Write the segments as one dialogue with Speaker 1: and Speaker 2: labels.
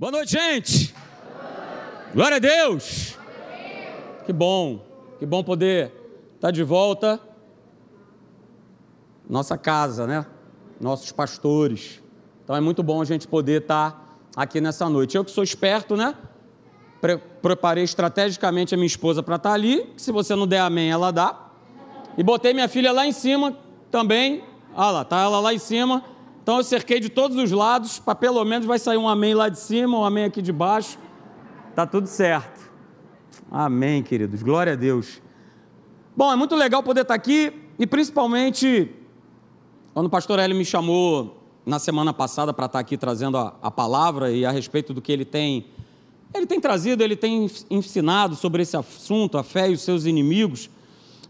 Speaker 1: Boa noite, gente. Glória a Deus. Que bom, que bom poder estar de volta. Nossa casa, né? Nossos pastores. Então é muito bom a gente poder estar aqui nessa noite. Eu que sou esperto, né? Pre preparei estrategicamente a minha esposa para estar ali. Se você não der amém, ela dá. E botei minha filha lá em cima também. Ah lá, tá ela lá em cima. Então eu cerquei de todos os lados, para pelo menos vai sair um amém lá de cima, um amém aqui de baixo. Tá tudo certo. Amém, queridos. Glória a Deus. Bom, é muito legal poder estar aqui e principalmente quando o pastor Hélio me chamou na semana passada para estar aqui trazendo a, a, palavra e a respeito do que ele tem ele tem trazido, ele tem ensinado sobre esse assunto, a fé e os seus inimigos.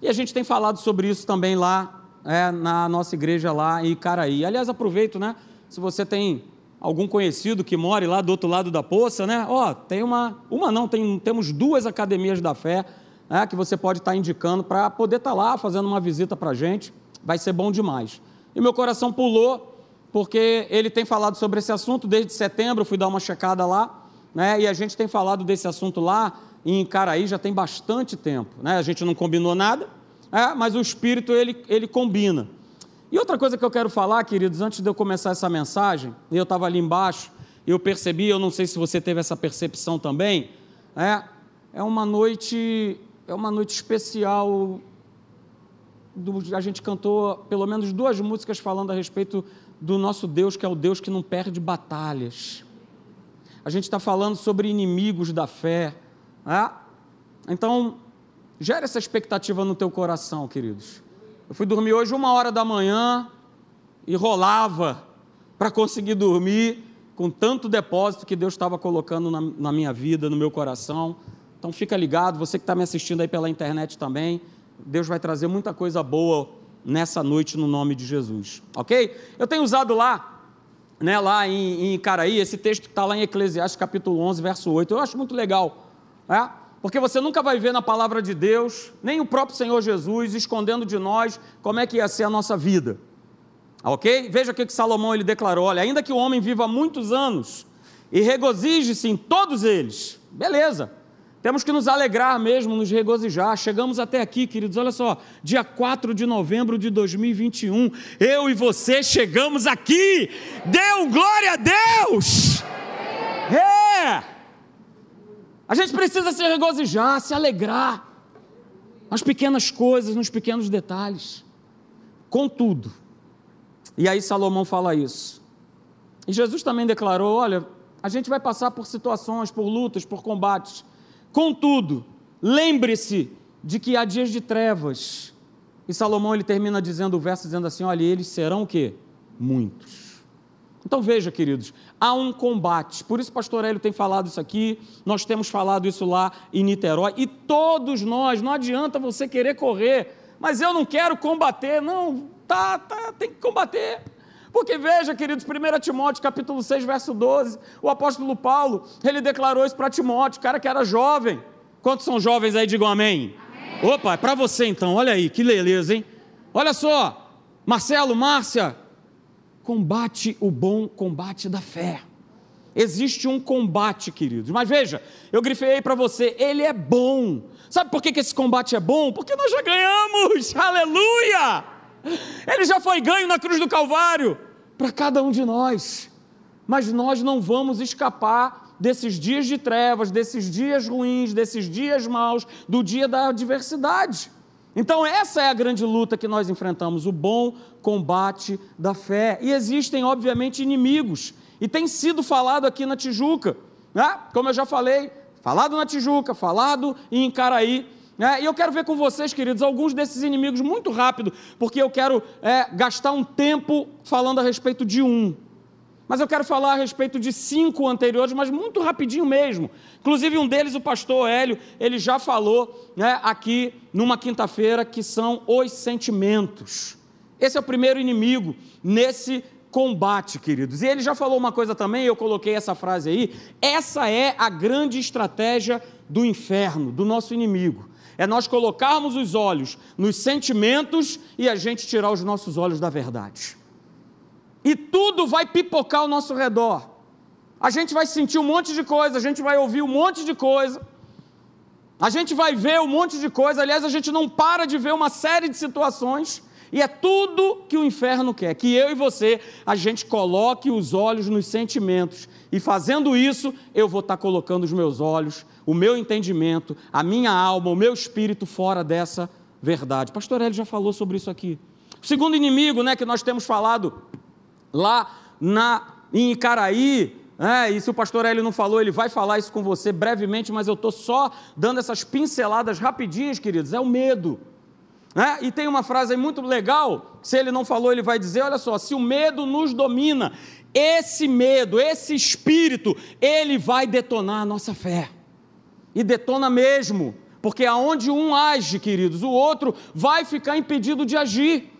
Speaker 1: E a gente tem falado sobre isso também lá é, na nossa igreja lá em Caraí. Aliás, aproveito, né? Se você tem algum conhecido que mora lá do outro lado da poça, né? Ó, tem uma, uma não, tem, temos duas academias da fé né, que você pode estar indicando para poder estar lá fazendo uma visita para a gente. Vai ser bom demais. E meu coração pulou porque ele tem falado sobre esse assunto desde setembro. Fui dar uma checada lá, né? E a gente tem falado desse assunto lá em Caraí já tem bastante tempo, né? A gente não combinou nada, é, mas o Espírito ele, ele combina. E outra coisa que eu quero falar, queridos, antes de eu começar essa mensagem, eu estava ali embaixo, eu percebi, eu não sei se você teve essa percepção também, é, é uma noite, é uma noite especial. Do, a gente cantou pelo menos duas músicas falando a respeito do nosso Deus, que é o Deus que não perde batalhas. A gente está falando sobre inimigos da fé. É? Então, Gera essa expectativa no teu coração, queridos. Eu fui dormir hoje uma hora da manhã e rolava para conseguir dormir com tanto depósito que Deus estava colocando na, na, minha vida, no meu coração. Então fica ligado, você que está me assistindo aí pela internet também, Deus vai trazer muita coisa boa nessa noite no nome de Jesus, ok? Eu tenho usado lá, né, lá em, em Caraí, esse texto que está lá em Eclesiastes capítulo 11, verso 8, eu acho muito legal, né? Porque você nunca vai ver na palavra de Deus, nem o próprio Senhor Jesus escondendo de nós como é que ia ser a nossa vida. Ok? Veja o que Salomão ele declarou: olha, ainda que o homem viva muitos anos e regozije-se em todos eles, beleza, temos que nos alegrar mesmo, nos regozijar. Chegamos até aqui, queridos, olha só, dia 4 de novembro de 2021, eu e você chegamos aqui, deu glória a Deus! É! A gente precisa se regozijar, se alegrar nas pequenas coisas, nos pequenos detalhes. Contudo, e aí Salomão fala isso. E Jesus também declarou: olha, a gente vai passar por situações, por lutas, por combates. Contudo, lembre-se de que há dias de trevas. E Salomão ele termina dizendo o verso dizendo assim: olha, eles serão o quê? Muitos. Então veja, queridos, há um combate. Por isso, pastor Hélio tem falado isso aqui, nós temos falado isso lá em Niterói, e todos nós, não adianta você querer correr, mas eu não quero combater. Não, tá, tá, tem que combater. Porque veja, queridos, 1 Timóteo capítulo 6, verso 12, o apóstolo Paulo, ele declarou isso para Timóteo, cara que era jovem. Quantos são jovens aí, digam amém? amém. Opa, é para você então, olha aí, que beleza, hein? Olha só, Marcelo, Márcia, combate o bom combate da fé. Existe um combate, queridos. Mas veja, eu grifei para você, ele é bom. Sabe por que, que esse combate é bom? Porque nós já ganhamos, aleluia! Ele já foi ganho na cruz do Calvário para cada um de nós. Mas nós não vamos escapar desses dias de trevas, desses dias ruins, desses dias maus, do dia da adversidade. Então, essa é a grande luta que nós enfrentamos, o bom combate da fé. E existem, obviamente, inimigos. E tem sido falado aqui na Tijuca, né? como eu já falei, falado na Tijuca, falado em Caraí. Né? E eu quero ver com vocês, queridos, alguns desses inimigos muito rápido, porque eu quero é, gastar um tempo falando a respeito de um. Mas eu quero falar a respeito de cinco anteriores, mas muito rapidinho mesmo. Inclusive, um deles, o pastor Hélio, ele já falou né, aqui numa quinta-feira, que são os sentimentos. Esse é o primeiro inimigo nesse combate, queridos. E ele já falou uma coisa também, eu coloquei essa frase aí. Essa é a grande estratégia do inferno, do nosso inimigo. É nós colocarmos os olhos nos sentimentos e a gente tirar os nossos olhos da verdade e tudo vai pipocar ao nosso redor. A gente vai sentir um monte de coisa, a gente vai ouvir um monte de coisa. A gente vai ver um monte de coisa, aliás, a gente não para de ver uma série de situações, e é tudo que o inferno quer, que eu e você, a gente coloque os olhos nos sentimentos, e fazendo isso, eu vou estar colocando os meus olhos, o meu entendimento, a minha alma, o meu espírito fora dessa verdade. Pastor Hélio já falou sobre isso aqui. O segundo inimigo, né, que nós temos falado lá na, em Icaraí, é, e se o pastor Hélio não falou, ele vai falar isso com você brevemente, mas eu estou só dando essas pinceladas rapidinhas, queridos, é o medo. É, e tem uma frase aí muito legal, se ele não falou, ele vai dizer: olha só, se o medo nos domina, esse medo, esse espírito, ele vai detonar a nossa fé. E detona mesmo, porque aonde um age, queridos, o outro vai ficar impedido de agir.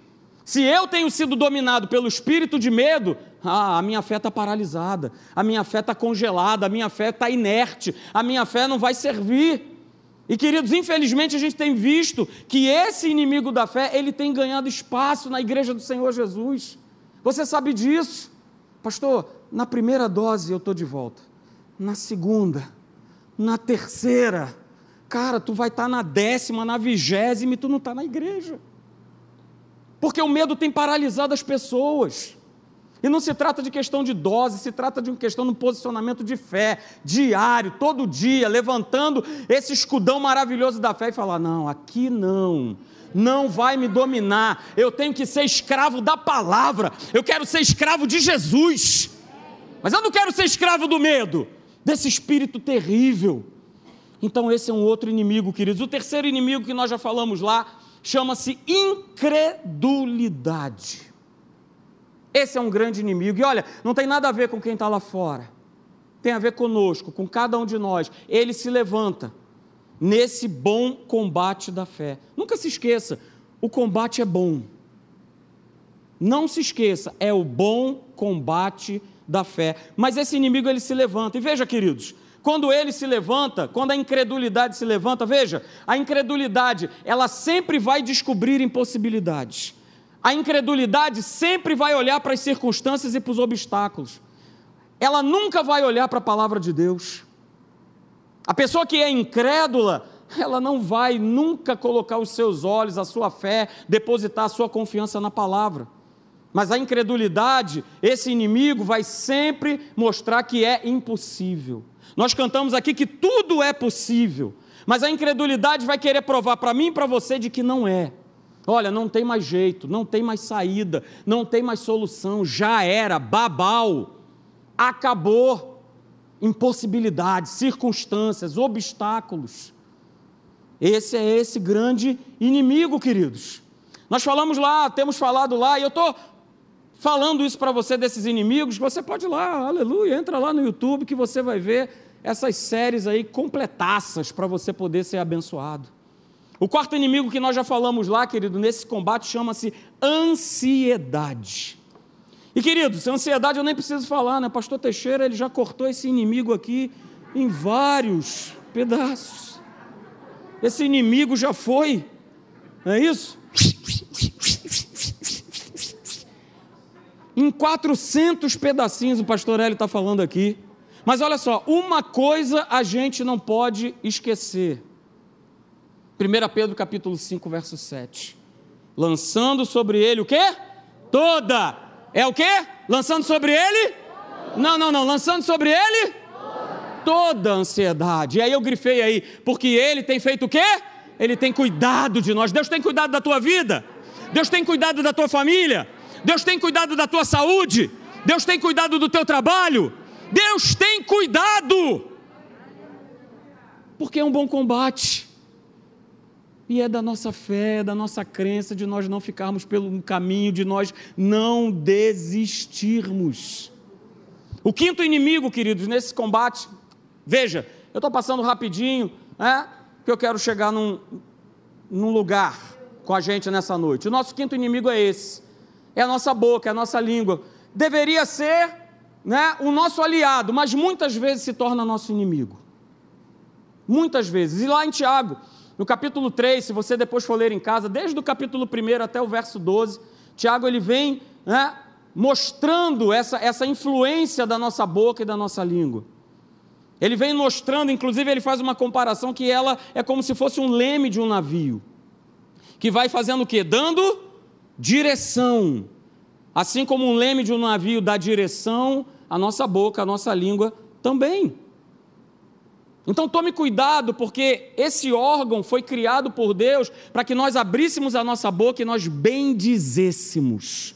Speaker 1: Se eu tenho sido dominado pelo espírito de medo, ah, a minha fé está paralisada, a minha fé está congelada, a minha fé está inerte, a minha fé não vai servir. E queridos, infelizmente a gente tem visto que esse inimigo da fé, ele tem ganhado espaço na igreja do Senhor Jesus. Você sabe disso? Pastor, na primeira dose eu estou de volta. Na segunda, na terceira, cara, tu vai estar tá na décima, na vigésima e tu não está na igreja. Porque o medo tem paralisado as pessoas. E não se trata de questão de dose, se trata de uma questão de um posicionamento de fé, diário, todo dia, levantando esse escudão maravilhoso da fé e falar: não, aqui não, não vai me dominar, eu tenho que ser escravo da palavra, eu quero ser escravo de Jesus, mas eu não quero ser escravo do medo, desse espírito terrível. Então, esse é um outro inimigo, queridos. O terceiro inimigo que nós já falamos lá chama-se incredulidade. Esse é um grande inimigo. E olha, não tem nada a ver com quem está lá fora. Tem a ver conosco, com cada um de nós. Ele se levanta nesse bom combate da fé. Nunca se esqueça, o combate é bom. Não se esqueça, é o bom combate da fé. Mas esse inimigo ele se levanta. E veja, queridos, quando ele se levanta, quando a incredulidade se levanta, veja, a incredulidade, ela sempre vai descobrir impossibilidades. A incredulidade sempre vai olhar para as circunstâncias e para os obstáculos. Ela nunca vai olhar para a palavra de Deus. A pessoa que é incrédula, ela não vai nunca colocar os seus olhos, a sua fé, depositar a sua confiança na palavra. Mas a incredulidade, esse inimigo vai sempre mostrar que é impossível. Nós cantamos aqui que tudo é possível, mas a incredulidade vai querer provar para mim e para você de que não é. Olha, não tem mais jeito, não tem mais saída, não tem mais solução, já era, babau, acabou. Impossibilidades, circunstâncias, obstáculos. Esse é esse grande inimigo, queridos. Nós falamos lá, temos falado lá, e eu estou falando isso para você desses inimigos. Você pode ir lá, aleluia, entra lá no YouTube que você vai ver essas séries aí completaças para você poder ser abençoado. O quarto inimigo que nós já falamos lá, querido, nesse combate chama-se ansiedade. E queridos, ansiedade eu nem preciso falar, né? Pastor Teixeira, ele já cortou esse inimigo aqui em vários pedaços. Esse inimigo já foi, não é isso? Em 400 pedacinhos, o pastor Hélio está falando aqui. Mas olha só, uma coisa a gente não pode esquecer. 1 Pedro capítulo 5, verso 7. Lançando sobre ele o quê? Toda. É o quê? Lançando sobre ele? Não, não, não. Lançando sobre ele? Toda ansiedade. E aí eu grifei aí, porque ele tem feito o quê? Ele tem cuidado de nós. Deus tem cuidado da tua vida. Deus tem cuidado da tua família. Deus tem cuidado da tua saúde. Deus tem cuidado do teu trabalho. Deus tem cuidado, porque é um bom combate. E é da nossa fé, da nossa crença, de nós não ficarmos pelo caminho, de nós não desistirmos. O quinto inimigo, queridos, nesse combate, veja, eu estou passando rapidinho, né, que eu quero chegar num, num lugar com a gente nessa noite. O nosso quinto inimigo é esse: é a nossa boca, é a nossa língua. Deveria ser né, o nosso aliado, mas muitas vezes se torna nosso inimigo. Muitas vezes. E lá em Tiago, no capítulo 3, se você depois for ler em casa, desde o capítulo 1 até o verso 12, Tiago ele vem né, mostrando essa, essa influência da nossa boca e da nossa língua. Ele vem mostrando, inclusive, ele faz uma comparação que ela é como se fosse um leme de um navio, que vai fazendo o quê? Dando direção. Assim como um leme de um navio dá direção, a nossa boca, a nossa língua também. Então tome cuidado, porque esse órgão foi criado por Deus para que nós abríssemos a nossa boca e nós bendizêssemos.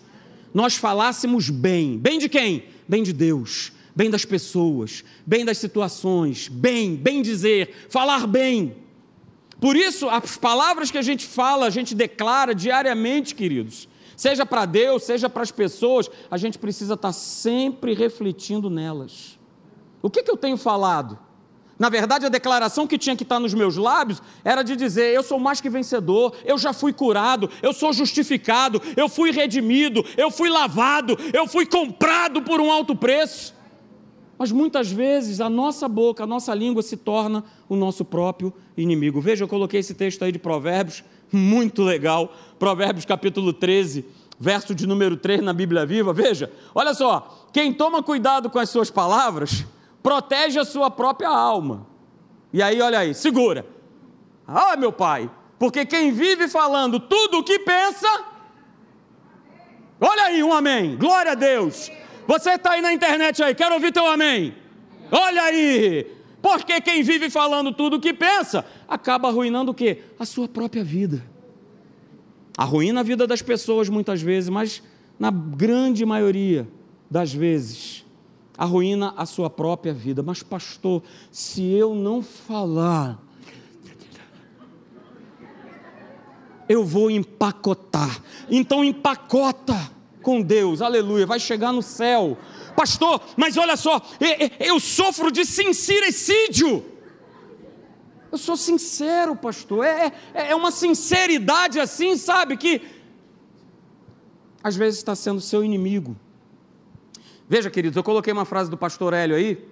Speaker 1: Nós falássemos bem. Bem de quem? Bem de Deus bem das pessoas, bem das situações, bem, bem dizer, falar bem. Por isso, as palavras que a gente fala, a gente declara diariamente, queridos, seja para Deus, seja para as pessoas, a gente precisa estar sempre refletindo nelas. O que, que eu tenho falado? Na verdade, a declaração que tinha que estar nos meus lábios era de dizer: eu sou mais que vencedor, eu já fui curado, eu sou justificado, eu fui redimido, eu fui lavado, eu fui comprado por um alto preço. Mas muitas vezes a nossa boca, a nossa língua se torna o nosso próprio inimigo. Veja, eu coloquei esse texto aí de Provérbios, muito legal. Provérbios capítulo 13, verso de número 3 na Bíblia Viva. Veja, olha só: quem toma cuidado com as suas palavras, protege a sua própria alma. E aí, olha aí, segura. Ah, meu pai, porque quem vive falando tudo o que pensa. Olha aí, um amém. Glória a Deus. Você está aí na internet aí, quero ouvir teu amém. Olha aí. Porque quem vive falando tudo o que pensa, acaba arruinando o quê? A sua própria vida. Arruína a vida das pessoas muitas vezes, mas na grande maioria das vezes, arruína a sua própria vida. Mas, pastor, se eu não falar, eu vou empacotar. Então, empacota com Deus, aleluia, vai chegar no céu. Pastor, mas olha só, eu sofro de sincericídio. Eu sou sincero, pastor, é, é, é uma sinceridade assim, sabe, que às vezes está sendo seu inimigo. Veja, queridos, eu coloquei uma frase do pastor Hélio aí,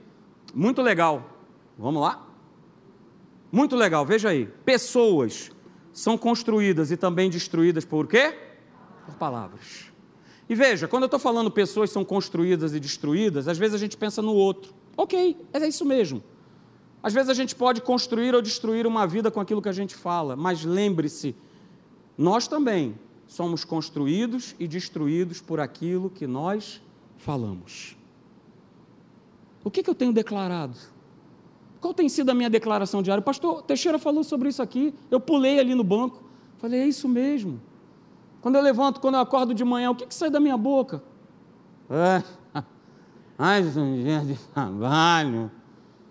Speaker 1: muito legal. Vamos lá? Muito legal, veja aí. Pessoas são construídas e também destruídas por quê? Por palavras. E veja, quando eu estou falando pessoas são construídas e destruídas, às vezes a gente pensa no outro. Ok, é isso mesmo. Às vezes a gente pode construir ou destruir uma vida com aquilo que a gente fala, mas lembre-se, nós também somos construídos e destruídos por aquilo que nós falamos. O que, que eu tenho declarado? Qual tem sido a minha declaração diária? O pastor Teixeira falou sobre isso aqui, eu pulei ali no banco, falei, é isso mesmo. Quando eu levanto, quando eu acordo de manhã, o que, que sai da minha boca? É, mais um dia de trabalho.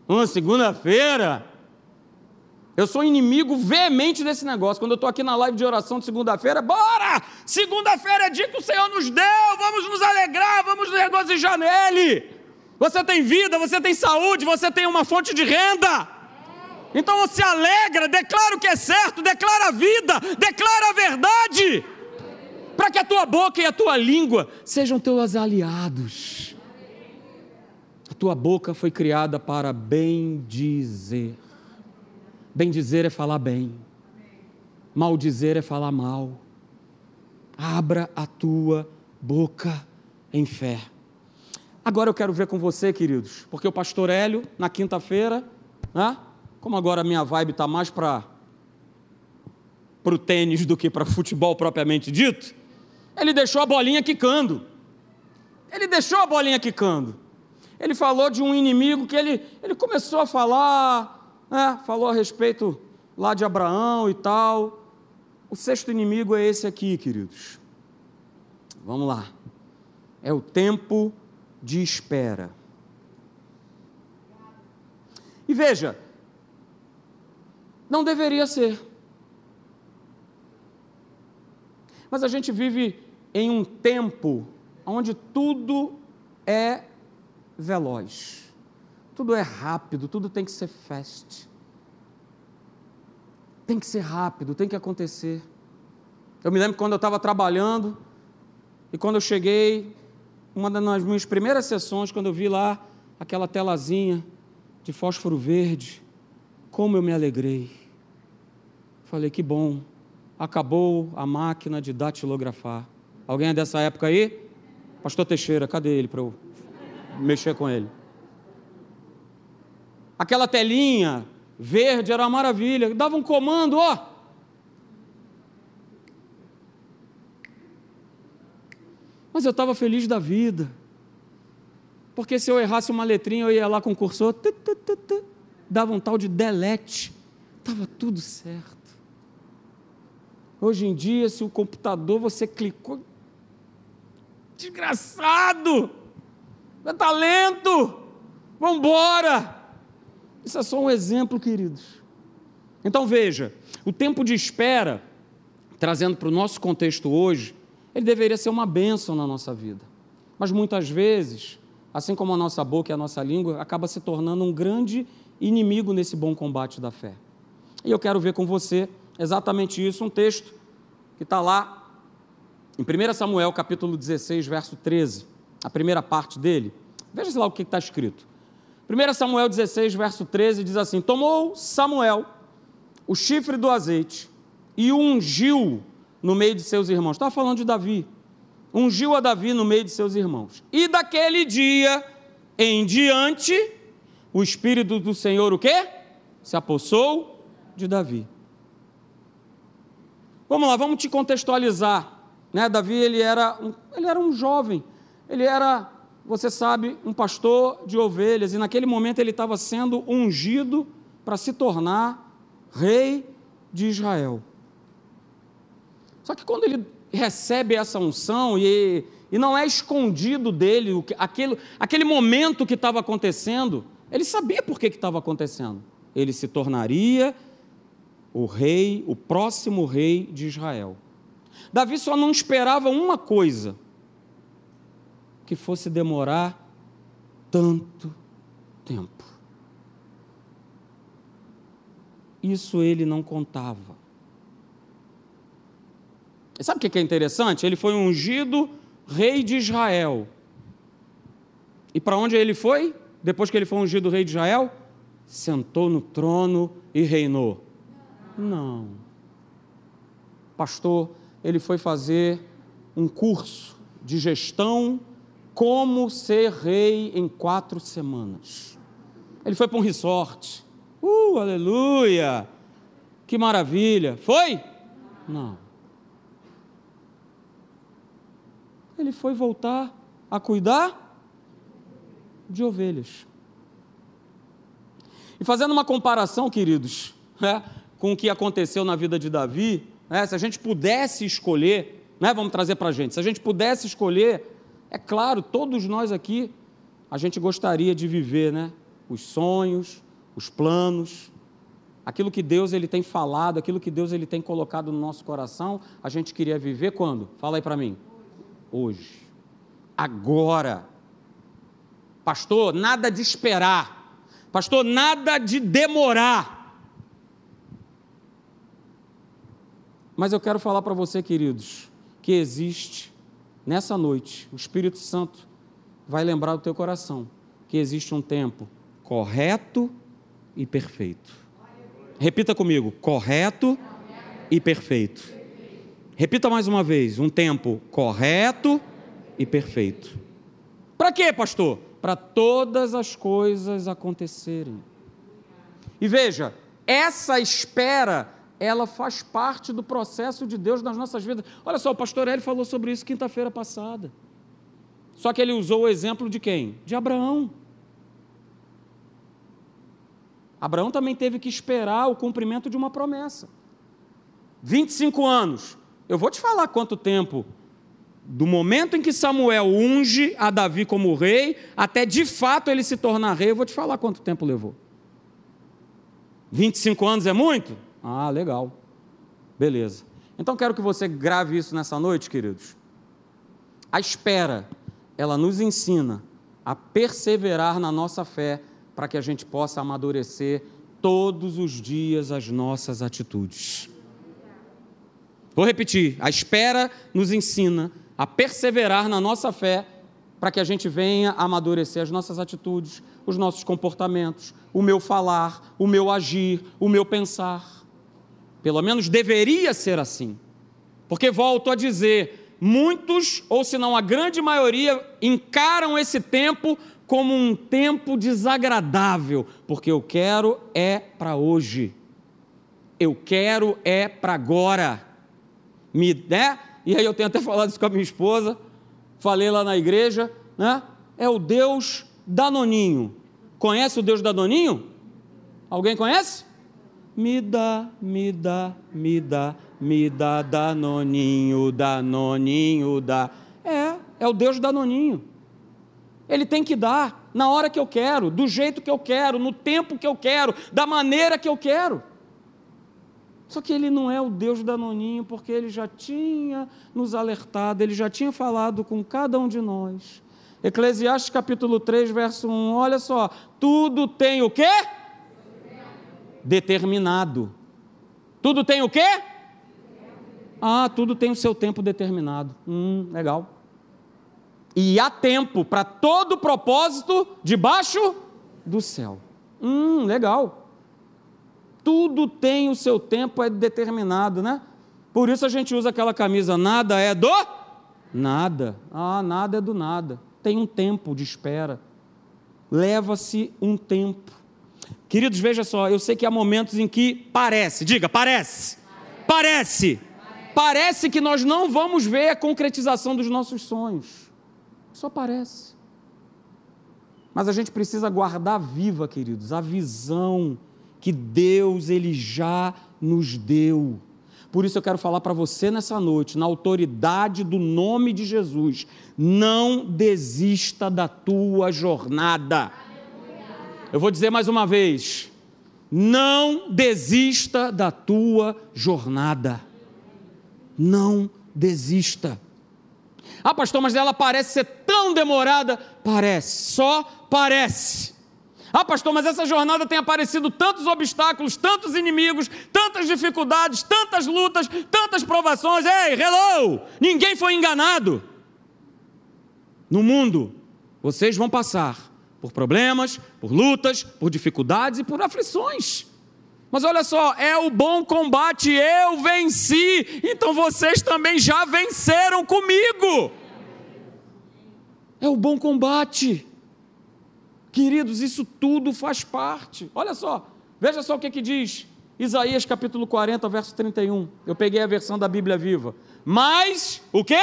Speaker 1: Uma segunda-feira. Eu sou inimigo veemente desse negócio. Quando eu estou aqui na live de oração de segunda-feira, bora! Segunda-feira é dia que o Senhor nos deu, vamos nos alegrar, vamos nos regozijar nele. Você tem vida, você tem saúde, você tem uma fonte de renda. Então você alegra, declara o que é certo, declara a vida, declara a verdade para que a tua boca e a tua língua sejam teus aliados. A tua boca foi criada para bem dizer. Bem dizer é falar bem. Mal dizer é falar mal. Abra a tua boca em fé. Agora eu quero ver com você, queridos, porque o pastor Hélio, na quinta-feira, né, como agora a minha vibe está mais para o tênis do que para futebol propriamente dito, ele deixou a bolinha quicando. Ele deixou a bolinha quicando. Ele falou de um inimigo que ele, ele começou a falar, né, falou a respeito lá de Abraão e tal. O sexto inimigo é esse aqui, queridos. Vamos lá. É o tempo de espera. E veja, não deveria ser. Mas a gente vive em um tempo onde tudo é veloz, tudo é rápido, tudo tem que ser fast. Tem que ser rápido, tem que acontecer. Eu me lembro quando eu estava trabalhando e quando eu cheguei, uma das minhas primeiras sessões, quando eu vi lá aquela telazinha de fósforo verde, como eu me alegrei. Falei, que bom, acabou a máquina de datilografar. Alguém é dessa época aí? Pastor Teixeira, cadê ele para eu mexer com ele? Aquela telinha verde era uma maravilha, dava um comando, ó. Mas eu estava feliz da vida. Porque se eu errasse uma letrinha, eu ia lá com o cursor, dava um tal de delete. Estava tudo certo. Hoje em dia, se o computador você clicou, desgraçado, é talento, vamos embora. Isso é só um exemplo, queridos. Então veja, o tempo de espera, trazendo para o nosso contexto hoje, ele deveria ser uma bênção na nossa vida. Mas muitas vezes, assim como a nossa boca e a nossa língua, acaba se tornando um grande inimigo nesse bom combate da fé. E eu quero ver com você exatamente isso, um texto que está lá em 1 Samuel, capítulo 16, verso 13, a primeira parte dele. Veja lá o que está escrito. 1 Samuel 16, verso 13 diz assim: Tomou Samuel o chifre do azeite e o ungiu no meio de seus irmãos. Estava falando de Davi. Ungiu a Davi no meio de seus irmãos. E daquele dia em diante, o Espírito do Senhor o quê? Se apossou de Davi. Vamos lá, vamos te contextualizar. Né? Davi ele era, um, ele era um jovem, ele era, você sabe, um pastor de ovelhas, e naquele momento ele estava sendo ungido para se tornar rei de Israel. Só que quando ele recebe essa unção e, e não é escondido dele aquele, aquele momento que estava acontecendo, ele sabia por que estava acontecendo. Ele se tornaria o rei, o próximo rei de Israel. Davi só não esperava uma coisa: que fosse demorar tanto tempo. Isso ele não contava. E sabe o que é interessante? Ele foi ungido rei de Israel. E para onde ele foi? Depois que ele foi ungido rei de Israel? Sentou no trono e reinou. Não. Pastor, ele foi fazer um curso de gestão como ser rei em quatro semanas. Ele foi para um resort. Uh, aleluia! Que maravilha! Foi? Não. Ele foi voltar a cuidar de ovelhas. E fazendo uma comparação, queridos, né, com o que aconteceu na vida de Davi, né, se a gente pudesse escolher, né, vamos trazer para a gente, se a gente pudesse escolher, é claro, todos nós aqui, a gente gostaria de viver né, os sonhos, os planos, aquilo que Deus ele tem falado, aquilo que Deus ele tem colocado no nosso coração, a gente queria viver quando? Fala aí para mim. Hoje. Agora. Pastor, nada de esperar. Pastor, nada de demorar. Mas eu quero falar para você, queridos, que existe nessa noite, o Espírito Santo vai lembrar do teu coração que existe um tempo correto e perfeito. Repita comigo: correto e perfeito. Repita mais uma vez: um tempo correto e perfeito. Para quê, pastor? Para todas as coisas acontecerem. E veja, essa espera ela faz parte do processo de Deus nas nossas vidas. Olha só, o pastor Hélio falou sobre isso quinta-feira passada. Só que ele usou o exemplo de quem? De Abraão. Abraão também teve que esperar o cumprimento de uma promessa. 25 anos. Eu vou te falar quanto tempo do momento em que Samuel unge a Davi como rei, até de fato ele se tornar rei, eu vou te falar quanto tempo levou. 25 anos é muito? Ah, legal. Beleza. Então quero que você grave isso nessa noite, queridos. A espera, ela nos ensina a perseverar na nossa fé para que a gente possa amadurecer todos os dias as nossas atitudes. Vou repetir: a espera nos ensina a perseverar na nossa fé para que a gente venha amadurecer as nossas atitudes, os nossos comportamentos, o meu falar, o meu agir, o meu pensar. Pelo menos deveria ser assim. Porque volto a dizer, muitos, ou se não a grande maioria, encaram esse tempo como um tempo desagradável, porque eu quero é para hoje. Eu quero é para agora. Me, né? E aí eu tenho até falado isso com a minha esposa, falei lá na igreja, né? É o Deus Danoninho. Conhece o Deus Danoninho? Alguém conhece? Me dá, me dá, me dá, me dá Danoninho, Danoninho, dá. É, é o Deus Danoninho. Ele tem que dar na hora que eu quero, do jeito que eu quero, no tempo que eu quero, da maneira que eu quero. Só que ele não é o Deus danoninho, porque ele já tinha nos alertado, ele já tinha falado com cada um de nós. Eclesiastes capítulo 3, verso 1, olha só, tudo tem o quê? Determinado. Tudo tem o quê? Ah, tudo tem o seu tempo determinado. Hum, legal. E há tempo para todo propósito debaixo do céu. Hum, legal tudo tem o seu tempo, é determinado, né? Por isso a gente usa aquela camisa, nada é do nada. Ah, nada é do nada. Tem um tempo de espera. Leva-se um tempo. Queridos, veja só, eu sei que há momentos em que parece, diga, parece. Parece. Parece, parece que nós não vamos ver a concretização dos nossos sonhos. Só parece. Mas a gente precisa guardar viva, queridos, a visão que Deus ele já nos deu. Por isso eu quero falar para você nessa noite, na autoridade do nome de Jesus, não desista da tua jornada. Eu vou dizer mais uma vez, não desista da tua jornada. Não desista. Ah, pastor, mas ela parece ser tão demorada. Parece, só parece. Ah, pastor, mas essa jornada tem aparecido tantos obstáculos, tantos inimigos, tantas dificuldades, tantas lutas, tantas provações. Ei, hello! Ninguém foi enganado. No mundo, vocês vão passar por problemas, por lutas, por dificuldades e por aflições. Mas olha só, é o bom combate, eu venci, então vocês também já venceram comigo. É o bom combate. Queridos, isso tudo faz parte. Olha só, veja só o que, que diz Isaías capítulo 40, verso 31. Eu peguei a versão da Bíblia viva. Mas, o que?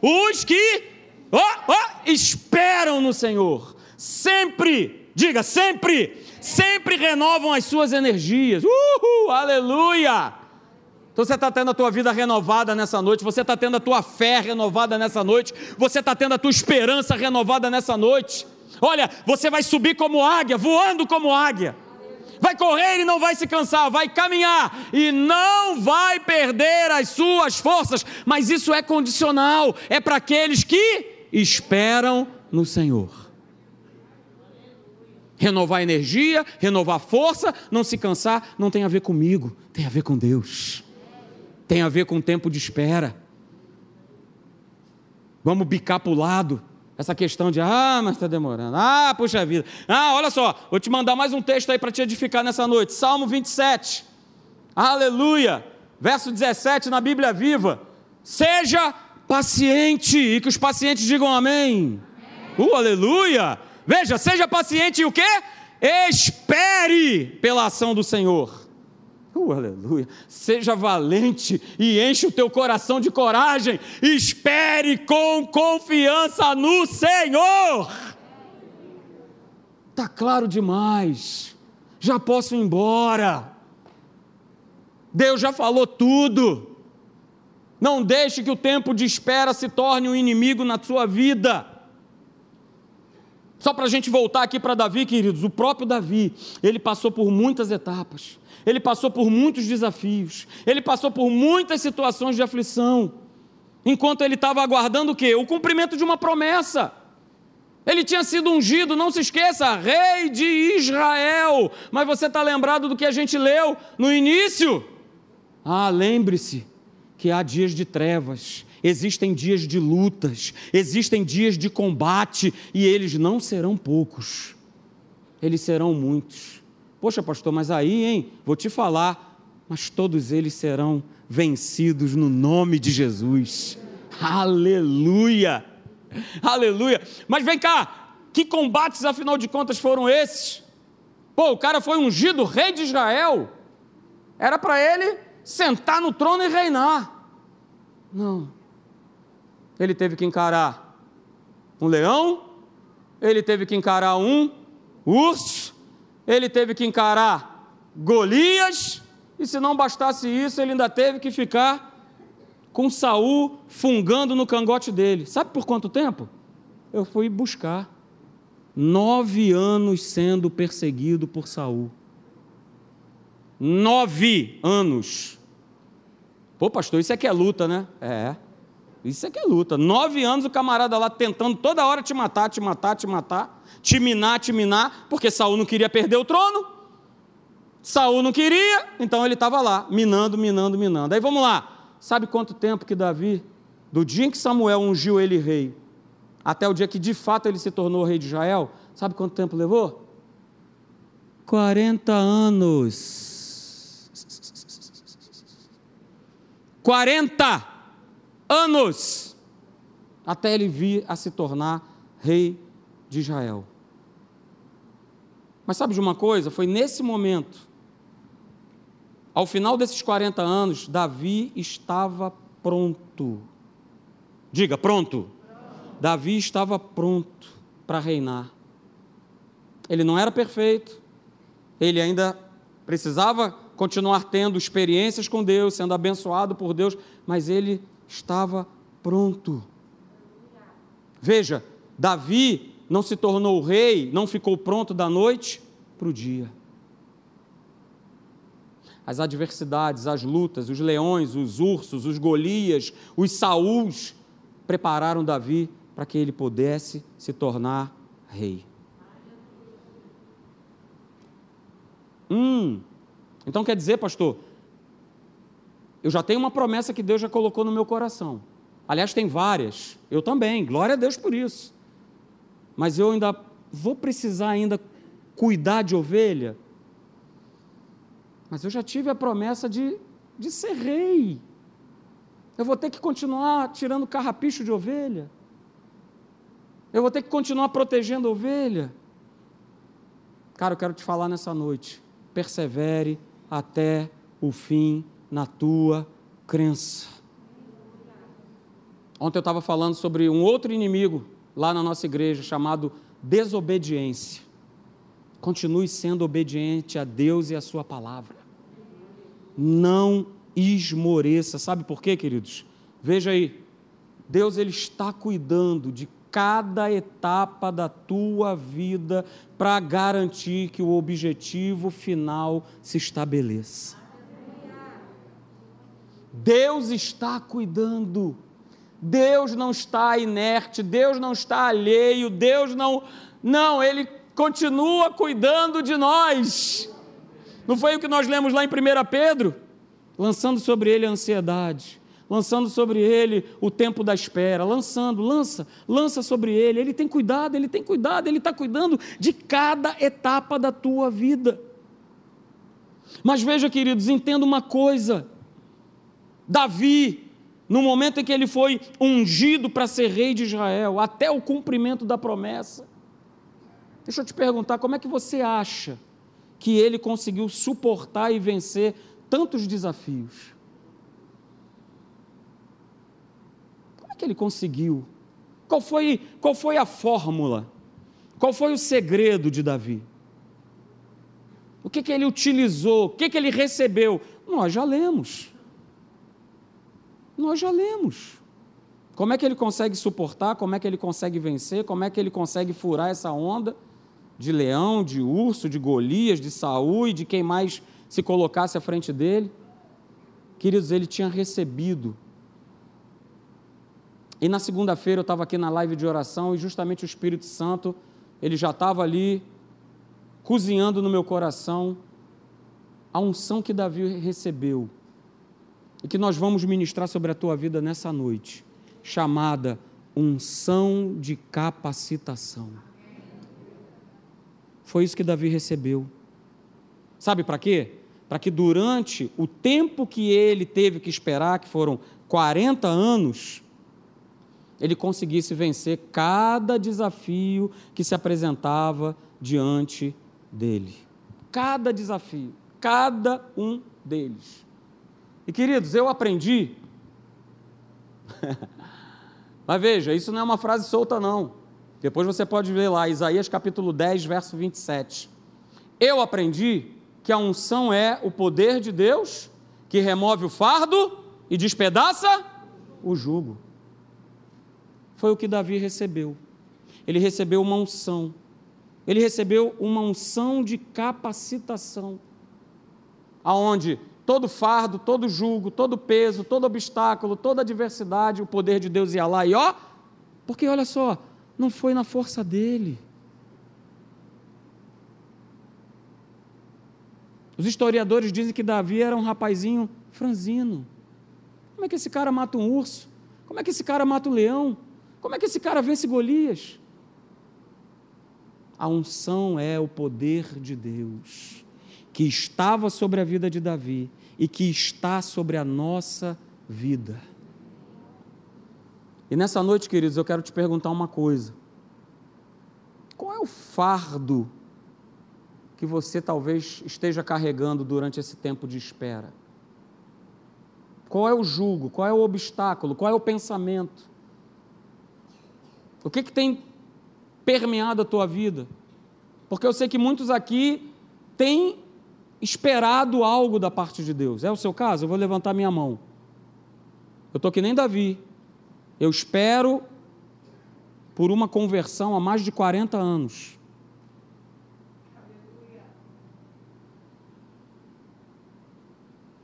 Speaker 1: Os que oh, oh, esperam no Senhor, sempre, diga sempre, sempre renovam as suas energias. Uhul, aleluia! Então você está tendo a tua vida renovada nessa noite, você está tendo a tua fé renovada nessa noite, você está tendo a tua esperança renovada nessa noite. Olha, você vai subir como águia, voando como águia. Vai correr e não vai se cansar, vai caminhar e não vai perder as suas forças, mas isso é condicional, é para aqueles que esperam no Senhor. Renovar energia, renovar força, não se cansar, não tem a ver comigo, tem a ver com Deus, tem a ver com o tempo de espera. Vamos bicar para o lado, essa questão de, ah, mas está demorando, ah, puxa vida. Ah, olha só, vou te mandar mais um texto aí para te edificar nessa noite. Salmo 27, aleluia, verso 17 na Bíblia Viva. Seja paciente, e que os pacientes digam amém. amém. Uh, aleluia. Veja, seja paciente e o quê? Espere pela ação do Senhor. Uh, aleluia. Seja valente e enche o teu coração de coragem. Espere com confiança no Senhor. Tá claro demais. Já posso ir embora. Deus já falou tudo. Não deixe que o tempo de espera se torne um inimigo na sua vida. Só para a gente voltar aqui para Davi, queridos, o próprio Davi, ele passou por muitas etapas ele passou por muitos desafios, ele passou por muitas situações de aflição, enquanto ele estava aguardando o quê? O cumprimento de uma promessa. Ele tinha sido ungido, não se esqueça, rei de Israel. Mas você está lembrado do que a gente leu no início? Ah, lembre-se que há dias de trevas, existem dias de lutas, existem dias de combate, e eles não serão poucos, eles serão muitos. Poxa, pastor, mas aí, hein? Vou te falar, mas todos eles serão vencidos no nome de Jesus. Aleluia! Aleluia! Mas vem cá, que combates afinal de contas foram esses? Pô, o cara foi ungido rei de Israel. Era para ele sentar no trono e reinar. Não. Ele teve que encarar um leão, ele teve que encarar um urso, ele teve que encarar Golias, e se não bastasse isso, ele ainda teve que ficar com Saul fungando no cangote dele. Sabe por quanto tempo? Eu fui buscar. Nove anos sendo perseguido por Saul. Nove anos. Pô, pastor, isso é que é luta, né? É. Isso é que é luta. Nove anos o camarada lá tentando toda hora te matar, te matar, te matar, te minar, te minar, porque Saul não queria perder o trono. Saul não queria, então ele estava lá, minando, minando, minando. Aí vamos lá. Sabe quanto tempo que Davi, do dia em que Samuel ungiu ele rei, até o dia que de fato ele se tornou rei de Israel, sabe quanto tempo levou? 40 anos. 40 anos até ele vir a se tornar rei de Israel. Mas sabe de uma coisa? Foi nesse momento, ao final desses 40 anos, Davi estava pronto. Diga, pronto. pronto. Davi estava pronto para reinar. Ele não era perfeito, ele ainda precisava continuar tendo experiências com Deus, sendo abençoado por Deus, mas ele estava pronto. Veja, Davi não se tornou rei, não ficou pronto da noite para o dia. As adversidades, as lutas, os leões, os ursos, os Golias, os Saúls prepararam Davi para que ele pudesse se tornar rei. Hum, então quer dizer, pastor, eu já tenho uma promessa que Deus já colocou no meu coração. Aliás, tem várias. Eu também. Glória a Deus por isso. Mas eu ainda vou precisar ainda cuidar de ovelha. Mas eu já tive a promessa de, de ser rei. Eu vou ter que continuar tirando carrapicho de ovelha. Eu vou ter que continuar protegendo a ovelha. Cara, eu quero te falar nessa noite. Persevere até o fim na tua crença. Ontem eu estava falando sobre um outro inimigo lá na nossa igreja chamado desobediência. Continue sendo obediente a Deus e a Sua palavra. Não esmoreça. Sabe por quê, queridos? Veja aí. Deus ele está cuidando de cada etapa da tua vida para garantir que o objetivo final se estabeleça. Deus está cuidando. Deus não está inerte, Deus não está alheio, Deus não. Não, Ele continua cuidando de nós. Não foi o que nós lemos lá em 1 Pedro? Lançando sobre ele a ansiedade, lançando sobre ele o tempo da espera, lançando, lança, lança sobre ele. Ele tem cuidado, ele tem cuidado, ele está cuidando de cada etapa da tua vida. Mas veja, queridos, entenda uma coisa: Davi, no momento em que ele foi ungido para ser rei de Israel, até o cumprimento da promessa. Deixa eu te perguntar, como é que você acha que ele conseguiu suportar e vencer tantos desafios? Como é que ele conseguiu? Qual foi, qual foi a fórmula? Qual foi o segredo de Davi? O que, que ele utilizou? O que, que ele recebeu? Nós já lemos. Nós já lemos. Como é que ele consegue suportar? Como é que ele consegue vencer? Como é que ele consegue furar essa onda de leão, de urso, de Golias, de Saúl e de quem mais se colocasse à frente dele? Queridos, ele tinha recebido. E na segunda-feira eu estava aqui na live de oração e justamente o Espírito Santo, ele já estava ali cozinhando no meu coração a unção que Davi recebeu e que nós vamos ministrar sobre a tua vida nessa noite, chamada unção de capacitação. Foi isso que Davi recebeu. Sabe para quê? Para que durante o tempo que ele teve que esperar, que foram 40 anos, ele conseguisse vencer cada desafio que se apresentava diante dele. Cada desafio, cada um deles. E queridos, eu aprendi. Mas veja, isso não é uma frase solta, não. Depois você pode ver lá, Isaías capítulo 10, verso 27. Eu aprendi que a unção é o poder de Deus que remove o fardo e despedaça o jugo. Foi o que Davi recebeu. Ele recebeu uma unção. Ele recebeu uma unção de capacitação. Aonde todo fardo, todo jugo, todo peso, todo obstáculo, toda adversidade, o poder de Deus ia lá e ó, porque olha só, não foi na força dele. Os historiadores dizem que Davi era um rapazinho franzino. Como é que esse cara mata um urso? Como é que esse cara mata um leão? Como é que esse cara vence Golias? A unção é o poder de Deus que estava sobre a vida de Davi e que está sobre a nossa vida. E nessa noite, queridos, eu quero te perguntar uma coisa. Qual é o fardo que você talvez esteja carregando durante esse tempo de espera? Qual é o jugo? Qual é o obstáculo? Qual é o pensamento? O que, que tem permeado a tua vida? Porque eu sei que muitos aqui têm esperado algo da parte de Deus. É o seu caso? Eu vou levantar minha mão. Eu estou que nem Davi. Eu espero por uma conversão há mais de 40 anos.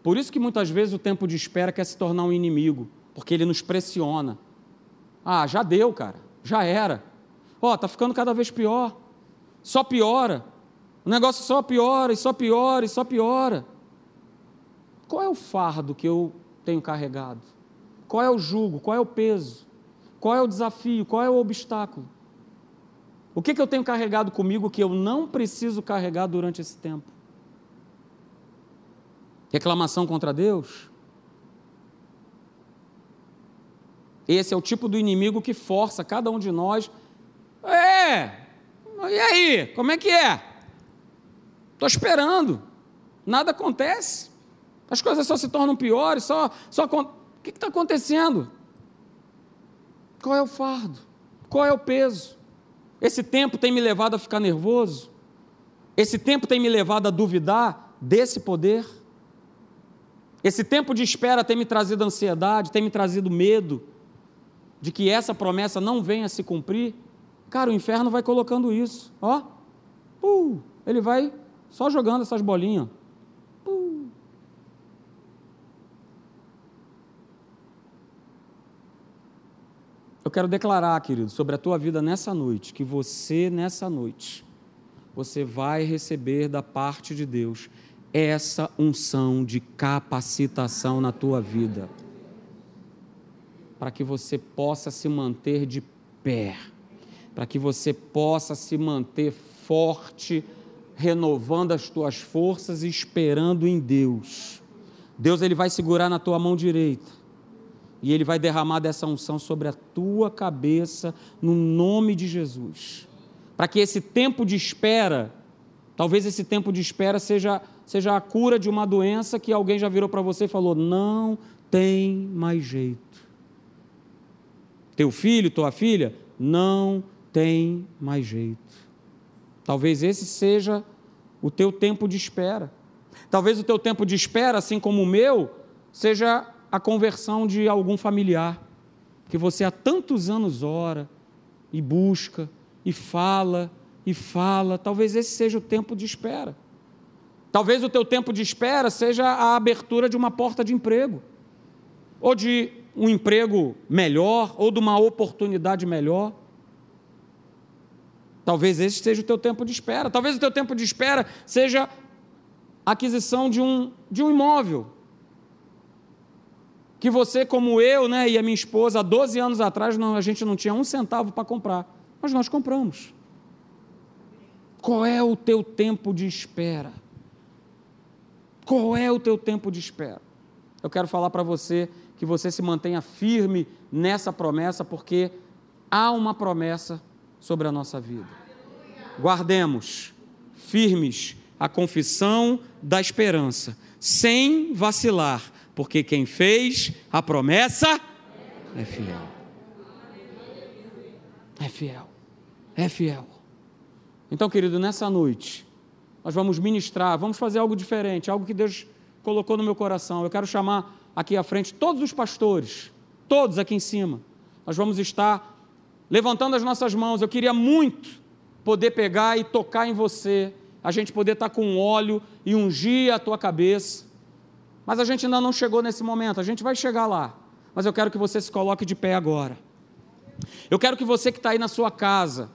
Speaker 1: Por isso que muitas vezes o tempo de espera quer se tornar um inimigo, porque ele nos pressiona. Ah, já deu, cara, já era. Ó, oh, tá ficando cada vez pior. Só piora. O negócio só piora e só piora e só piora. Qual é o fardo que eu tenho carregado? Qual é o jugo? Qual é o peso? Qual é o desafio? Qual é o obstáculo? O que, que eu tenho carregado comigo que eu não preciso carregar durante esse tempo? Reclamação contra Deus? Esse é o tipo do inimigo que força cada um de nós. É, e aí, como é que é? Estou esperando. Nada acontece. As coisas só se tornam piores, só. só o que está acontecendo? Qual é o fardo? Qual é o peso? Esse tempo tem me levado a ficar nervoso? Esse tempo tem me levado a duvidar desse poder? Esse tempo de espera tem me trazido ansiedade, tem me trazido medo de que essa promessa não venha a se cumprir? Cara, o inferno vai colocando isso, ó. Uh, ele vai só jogando essas bolinhas. Eu quero declarar, querido, sobre a tua vida nessa noite, que você, nessa noite, você vai receber da parte de Deus essa unção de capacitação na tua vida, para que você possa se manter de pé, para que você possa se manter forte renovando as tuas forças e esperando em Deus. Deus ele vai segurar na tua mão direita e ele vai derramar dessa unção sobre a tua cabeça no nome de Jesus. Para que esse tempo de espera, talvez esse tempo de espera seja seja a cura de uma doença que alguém já virou para você e falou: "Não tem mais jeito". Teu filho, tua filha, não tem mais jeito. Talvez esse seja o teu tempo de espera. Talvez o teu tempo de espera, assim como o meu, seja a conversão de algum familiar que você há tantos anos ora e busca e fala e fala. Talvez esse seja o tempo de espera. Talvez o teu tempo de espera seja a abertura de uma porta de emprego, ou de um emprego melhor, ou de uma oportunidade melhor. Talvez esse seja o teu tempo de espera. Talvez o teu tempo de espera seja a aquisição de um, de um imóvel. Que você, como eu né, e a minha esposa, há 12 anos atrás, não, a gente não tinha um centavo para comprar. Mas nós compramos. Qual é o teu tempo de espera? Qual é o teu tempo de espera? Eu quero falar para você que você se mantenha firme nessa promessa, porque há uma promessa sobre a nossa vida. Guardemos firmes a confissão da esperança, sem vacilar, porque quem fez a promessa é fiel. É fiel. É fiel. Então, querido, nessa noite, nós vamos ministrar, vamos fazer algo diferente, algo que Deus colocou no meu coração. Eu quero chamar aqui à frente todos os pastores, todos aqui em cima. Nós vamos estar levantando as nossas mãos. Eu queria muito poder pegar e tocar em você, a gente poder estar com óleo e ungir a tua cabeça. Mas a gente ainda não chegou nesse momento, a gente vai chegar lá. Mas eu quero que você se coloque de pé agora. Eu quero que você que está aí na sua casa,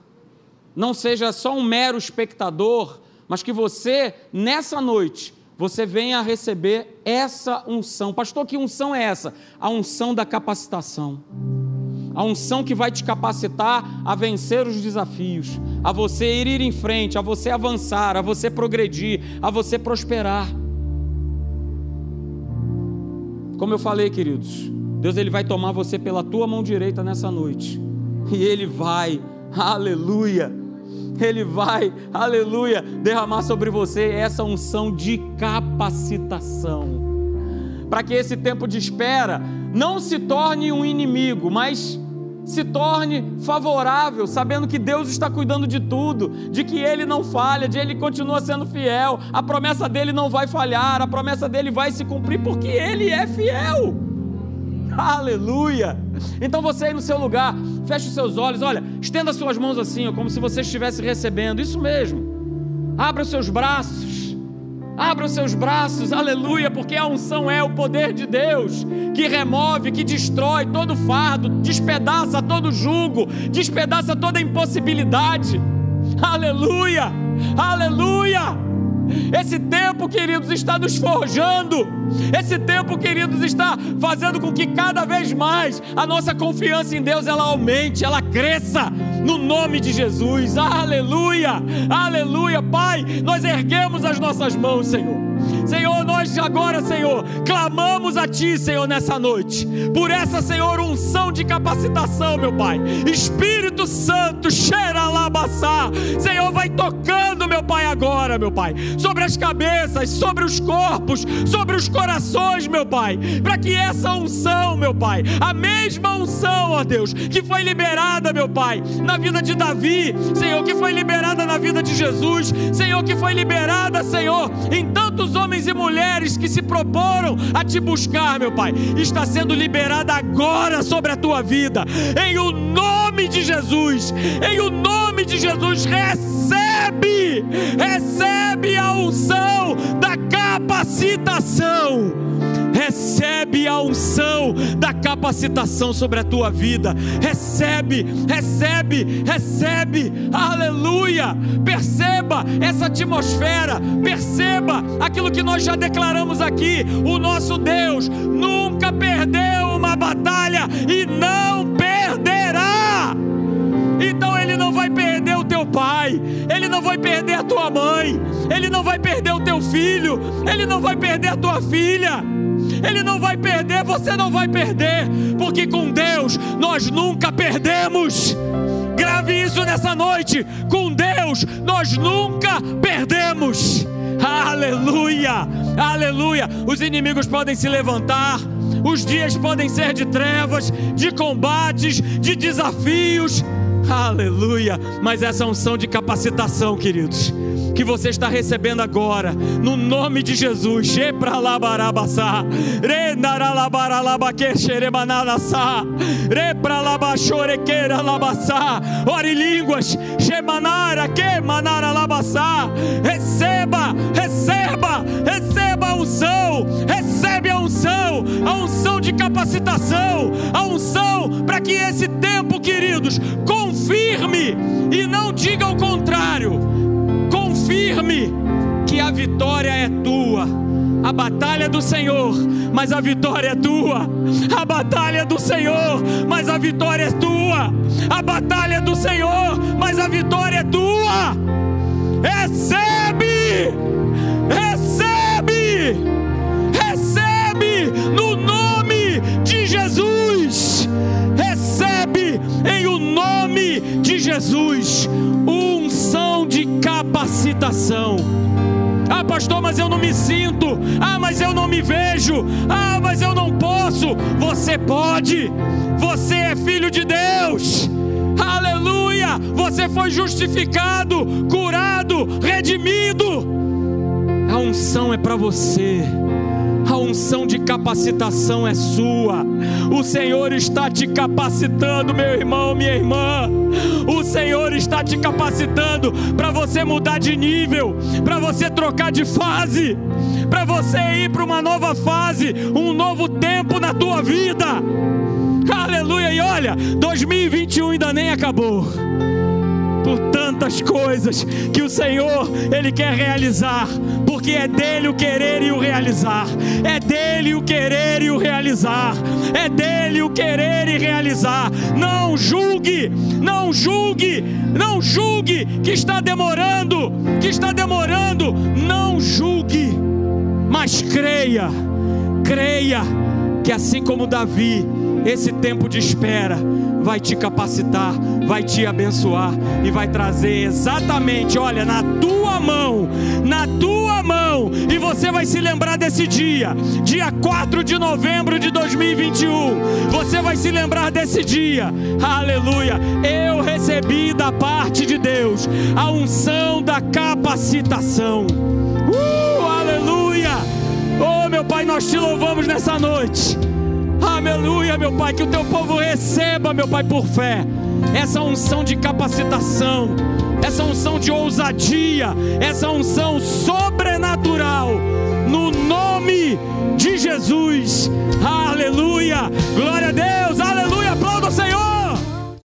Speaker 1: não seja só um mero espectador, mas que você, nessa noite, você venha receber essa unção. Pastor, que unção é essa? A unção da capacitação. A unção que vai te capacitar a vencer os desafios, a você ir em frente, a você avançar, a você progredir, a você prosperar. Como eu falei, queridos, Deus ele vai tomar você pela tua mão direita nessa noite. E ele vai, aleluia. Ele vai, aleluia, derramar sobre você essa unção de capacitação. Para que esse tempo de espera não se torne um inimigo, mas se torne favorável, sabendo que Deus está cuidando de tudo, de que Ele não falha, de Ele continua sendo fiel, a promessa dele não vai falhar, a promessa dele vai se cumprir, porque Ele é fiel. Aleluia! Então você aí no seu lugar, feche os seus olhos, olha, estenda suas mãos assim, como se você estivesse recebendo, isso mesmo. Abra os seus braços, abra os seus braços, aleluia, porque a unção é o poder de Deus que remove, que destrói todo fardo, despedaça todo jugo, despedaça toda impossibilidade. Aleluia! Aleluia! Esse tempo, queridos, está nos forjando. Esse tempo, queridos, está fazendo com que cada vez mais a nossa confiança em Deus ela aumente, ela cresça no nome de Jesus. Aleluia! Aleluia! Pai, nós erguemos as nossas mãos, Senhor. Senhor, nós agora, Senhor, clamamos a Ti, Senhor, nessa noite, por essa, Senhor, unção de capacitação, meu Pai. Espírito Santo, cheira labaçá. Senhor, vai tocando, meu Pai, agora, meu Pai, sobre as cabeças, sobre os corpos, sobre os corações, meu Pai, para que essa unção, meu Pai, a mesma unção, ó Deus, que foi liberada, meu Pai, na vida de Davi, Senhor, que foi liberada na vida de Jesus, Senhor, que foi liberada, Senhor, em tantos homens e mulheres que se proporam a te buscar, meu Pai, está sendo liberada agora sobre a tua vida, em o nome de Jesus, em o nome de Jesus, recebe, recebe a unção da capacitação. Recebe a unção da capacitação sobre a tua vida. Recebe, recebe, recebe. Aleluia. Perceba essa atmosfera. Perceba aquilo que nós já declaramos aqui. O nosso Deus nunca perdeu uma batalha e não perderá. Ele não vai perder o teu pai, ele não vai perder a tua mãe, ele não vai perder o teu filho, ele não vai perder a tua filha. Ele não vai perder, você não vai perder, porque com Deus nós nunca perdemos. Grave isso nessa noite. Com Deus nós nunca perdemos. Aleluia, aleluia. Os inimigos podem se levantar, os dias podem ser de trevas, de combates, de desafios. Aleluia. Mas essa unção de capacitação, queridos, que você está recebendo agora, no nome de Jesus. Ore línguas. Receba, receba, receba a unção. Recebe a unção, unção de capacitação, a unção para que esse tempo, queridos, confirme e não diga o contrário confirme que a vitória é tua. A batalha é do Senhor, mas a vitória é tua. A batalha é do Senhor, mas a vitória é tua. A batalha é do Senhor, mas a vitória é tua. Recebe! Recebe! Jesus, unção de capacitação. Ah, pastor, mas eu não me sinto. Ah, mas eu não me vejo. Ah, mas eu não posso. Você pode. Você é filho de Deus. Aleluia! Você foi justificado, curado, redimido. A unção é para você. Unção de capacitação é sua. O Senhor está te capacitando, meu irmão, minha irmã. O Senhor está te capacitando para você mudar de nível, para você trocar de fase, para você ir para uma nova fase, um novo tempo na tua vida. Aleluia! E olha, 2021 ainda nem acabou por tantas coisas que o Senhor ele quer realizar, porque é dele o querer e o realizar. É dele o querer e o realizar. É dele o querer e realizar. Não julgue, não julgue, não julgue que está demorando, que está demorando. Não julgue, mas creia, creia que assim como Davi, esse tempo de espera vai te capacitar, vai te abençoar e vai trazer exatamente, olha, na tua mão, na tua mão, e você vai se lembrar desse dia, dia 4 de novembro de 2021. Você vai se lembrar desse dia, aleluia. Eu recebi da parte de Deus a unção da capacitação. Uh, aleluia! Oh, meu Pai, nós te louvamos nessa noite. Aleluia, meu Pai, que o teu povo receba, meu Pai, por fé, essa unção de capacitação, essa unção de ousadia, essa unção sobrenatural, no nome de Jesus. Aleluia, glória a Deus, aleluia, aplauda o Senhor.